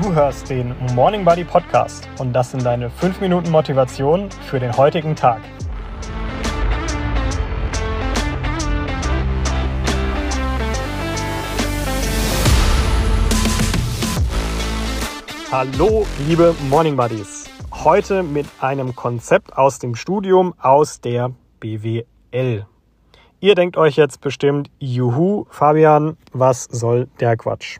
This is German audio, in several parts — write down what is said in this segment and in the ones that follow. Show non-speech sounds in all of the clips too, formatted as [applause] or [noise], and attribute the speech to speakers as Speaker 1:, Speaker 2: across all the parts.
Speaker 1: Du hörst den Morning Buddy Podcast und das sind deine 5 Minuten Motivation für den heutigen Tag. Hallo, liebe Morning Buddies. Heute mit einem Konzept aus dem Studium aus der BWL. Ihr denkt euch jetzt bestimmt, juhu, Fabian, was soll der Quatsch?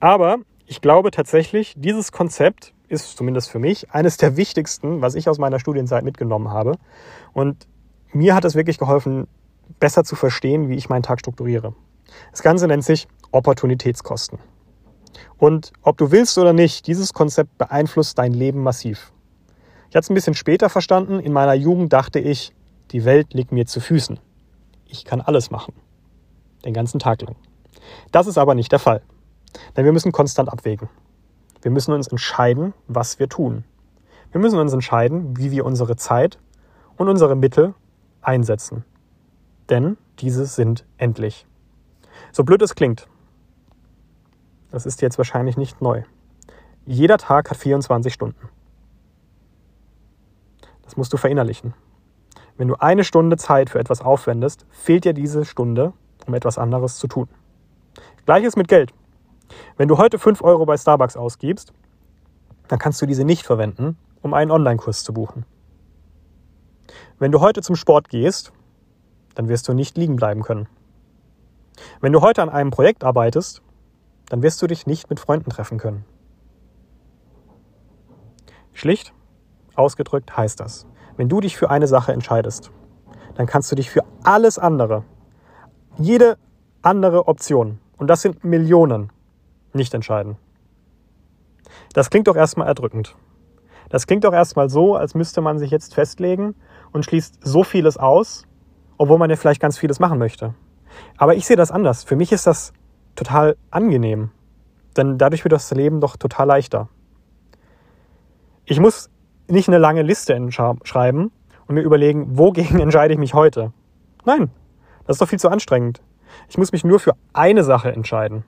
Speaker 1: Aber ich glaube tatsächlich, dieses Konzept ist zumindest für mich eines der wichtigsten, was ich aus meiner Studienzeit mitgenommen habe. Und mir hat es wirklich geholfen, besser zu verstehen, wie ich meinen Tag strukturiere. Das Ganze nennt sich Opportunitätskosten. Und ob du willst oder nicht, dieses Konzept beeinflusst dein Leben massiv. Ich hatte es ein bisschen später verstanden. In meiner Jugend dachte ich, die Welt liegt mir zu Füßen. Ich kann alles machen. Den ganzen Tag lang. Das ist aber nicht der Fall. Denn wir müssen konstant abwägen. Wir müssen uns entscheiden, was wir tun. Wir müssen uns entscheiden, wie wir unsere Zeit und unsere Mittel einsetzen. Denn diese sind endlich. So blöd es klingt, das ist jetzt wahrscheinlich nicht neu. Jeder Tag hat 24 Stunden. Das musst du verinnerlichen. Wenn du eine Stunde Zeit für etwas aufwendest, fehlt dir diese Stunde, um etwas anderes zu tun. Gleiches mit Geld. Wenn du heute 5 Euro bei Starbucks ausgibst, dann kannst du diese nicht verwenden, um einen Online-Kurs zu buchen. Wenn du heute zum Sport gehst, dann wirst du nicht liegen bleiben können. Wenn du heute an einem Projekt arbeitest, dann wirst du dich nicht mit Freunden treffen können. Schlicht ausgedrückt heißt das, wenn du dich für eine Sache entscheidest, dann kannst du dich für alles andere, jede andere Option, und das sind Millionen, nicht entscheiden. Das klingt doch erstmal erdrückend. Das klingt doch erstmal so, als müsste man sich jetzt festlegen und schließt so vieles aus, obwohl man ja vielleicht ganz vieles machen möchte. Aber ich sehe das anders. Für mich ist das total angenehm. Denn dadurch wird das Leben doch total leichter. Ich muss nicht eine lange Liste schreiben und mir überlegen, wogegen [laughs] entscheide ich mich heute. Nein, das ist doch viel zu anstrengend. Ich muss mich nur für eine Sache entscheiden.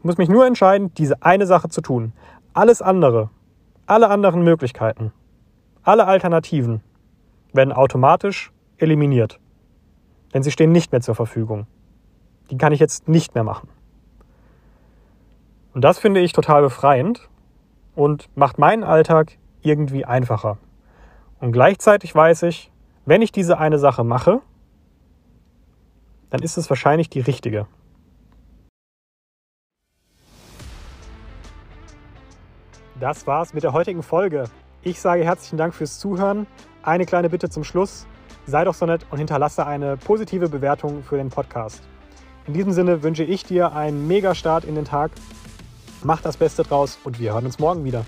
Speaker 1: Ich muss mich nur entscheiden, diese eine Sache zu tun. Alles andere, alle anderen Möglichkeiten, alle Alternativen werden automatisch eliminiert. Denn sie stehen nicht mehr zur Verfügung. Die kann ich jetzt nicht mehr machen. Und das finde ich total befreiend und macht meinen Alltag irgendwie einfacher. Und gleichzeitig weiß ich, wenn ich diese eine Sache mache, dann ist es wahrscheinlich die richtige. Das war's mit der heutigen Folge. Ich sage herzlichen Dank fürs Zuhören. Eine kleine Bitte zum Schluss. Sei doch so nett und hinterlasse eine positive Bewertung für den Podcast. In diesem Sinne wünsche ich dir einen mega Start in den Tag. Mach das Beste draus und wir hören uns morgen wieder.